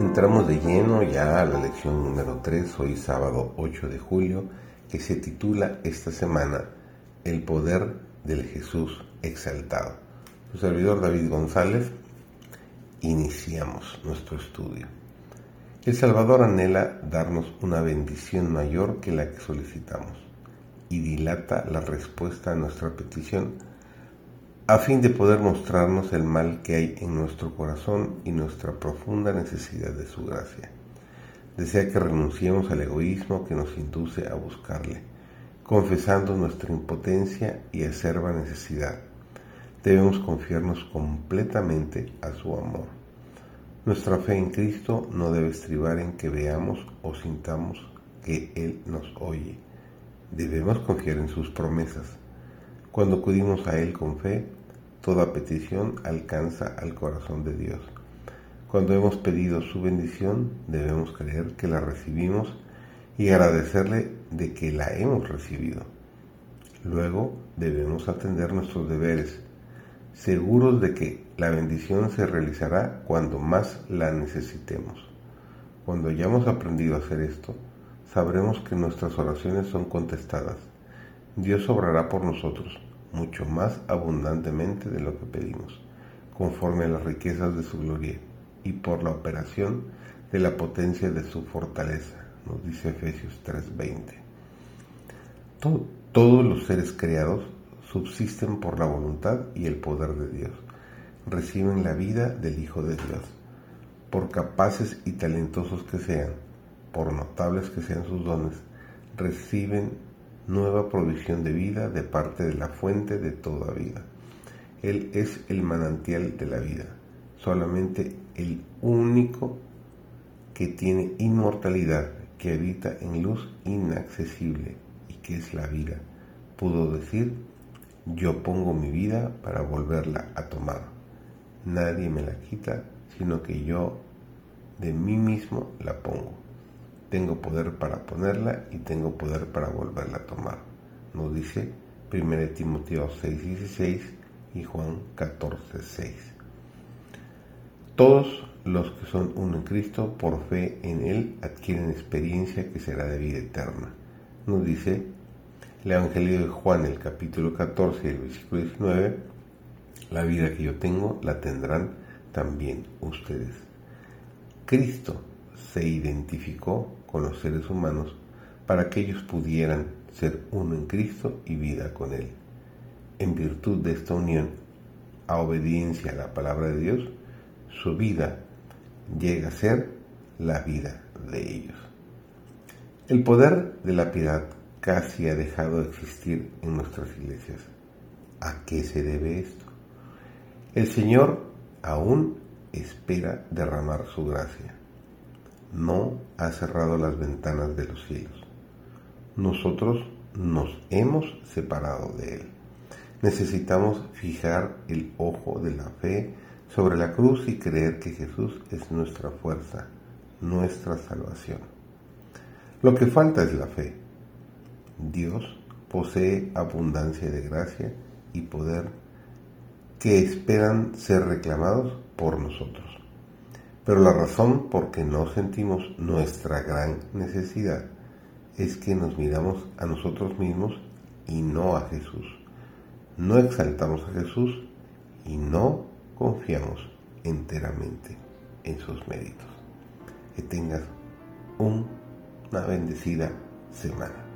Entramos de lleno ya a la lección número 3, hoy sábado 8 de julio, que se titula esta semana El poder del Jesús exaltado. Su servidor David González, iniciamos nuestro estudio. El Salvador anhela darnos una bendición mayor que la que solicitamos y dilata la respuesta a nuestra petición a fin de poder mostrarnos el mal que hay en nuestro corazón y nuestra profunda necesidad de su gracia. Desea que renunciemos al egoísmo que nos induce a buscarle, confesando nuestra impotencia y acerba necesidad. Debemos confiarnos completamente a su amor. Nuestra fe en Cristo no debe estribar en que veamos o sintamos que Él nos oye. Debemos confiar en sus promesas. Cuando acudimos a Él con fe, Toda petición alcanza al corazón de Dios. Cuando hemos pedido su bendición, debemos creer que la recibimos y agradecerle de que la hemos recibido. Luego debemos atender nuestros deberes, seguros de que la bendición se realizará cuando más la necesitemos. Cuando hayamos aprendido a hacer esto, sabremos que nuestras oraciones son contestadas. Dios obrará por nosotros mucho más abundantemente de lo que pedimos, conforme a las riquezas de su gloria y por la operación de la potencia de su fortaleza, nos dice Efesios 3:20. todos los seres creados subsisten por la voluntad y el poder de Dios, reciben la vida del Hijo de Dios, por capaces y talentosos que sean, por notables que sean sus dones, reciben nueva provisión de vida de parte de la fuente de toda vida. Él es el manantial de la vida, solamente el único que tiene inmortalidad, que habita en luz inaccesible y que es la vida. Pudo decir, yo pongo mi vida para volverla a tomar. Nadie me la quita, sino que yo de mí mismo la pongo. Tengo poder para ponerla y tengo poder para volverla a tomar. Nos dice 1 Timoteo 6:16 y Juan 14:6. Todos los que son uno en Cristo, por fe en Él, adquieren experiencia que será de vida eterna. Nos dice el Evangelio de Juan, el capítulo 14 y el versículo 19, la vida que yo tengo la tendrán también ustedes. Cristo se identificó con los seres humanos para que ellos pudieran ser uno en Cristo y vida con Él. En virtud de esta unión, a obediencia a la palabra de Dios, su vida llega a ser la vida de ellos. El poder de la piedad casi ha dejado de existir en nuestras iglesias. ¿A qué se debe esto? El Señor aún espera derramar su gracia no ha cerrado las ventanas de los cielos. Nosotros nos hemos separado de Él. Necesitamos fijar el ojo de la fe sobre la cruz y creer que Jesús es nuestra fuerza, nuestra salvación. Lo que falta es la fe. Dios posee abundancia de gracia y poder que esperan ser reclamados por nosotros. Pero la razón por que no sentimos nuestra gran necesidad es que nos miramos a nosotros mismos y no a Jesús. No exaltamos a Jesús y no confiamos enteramente en sus méritos. Que tengas una bendecida semana.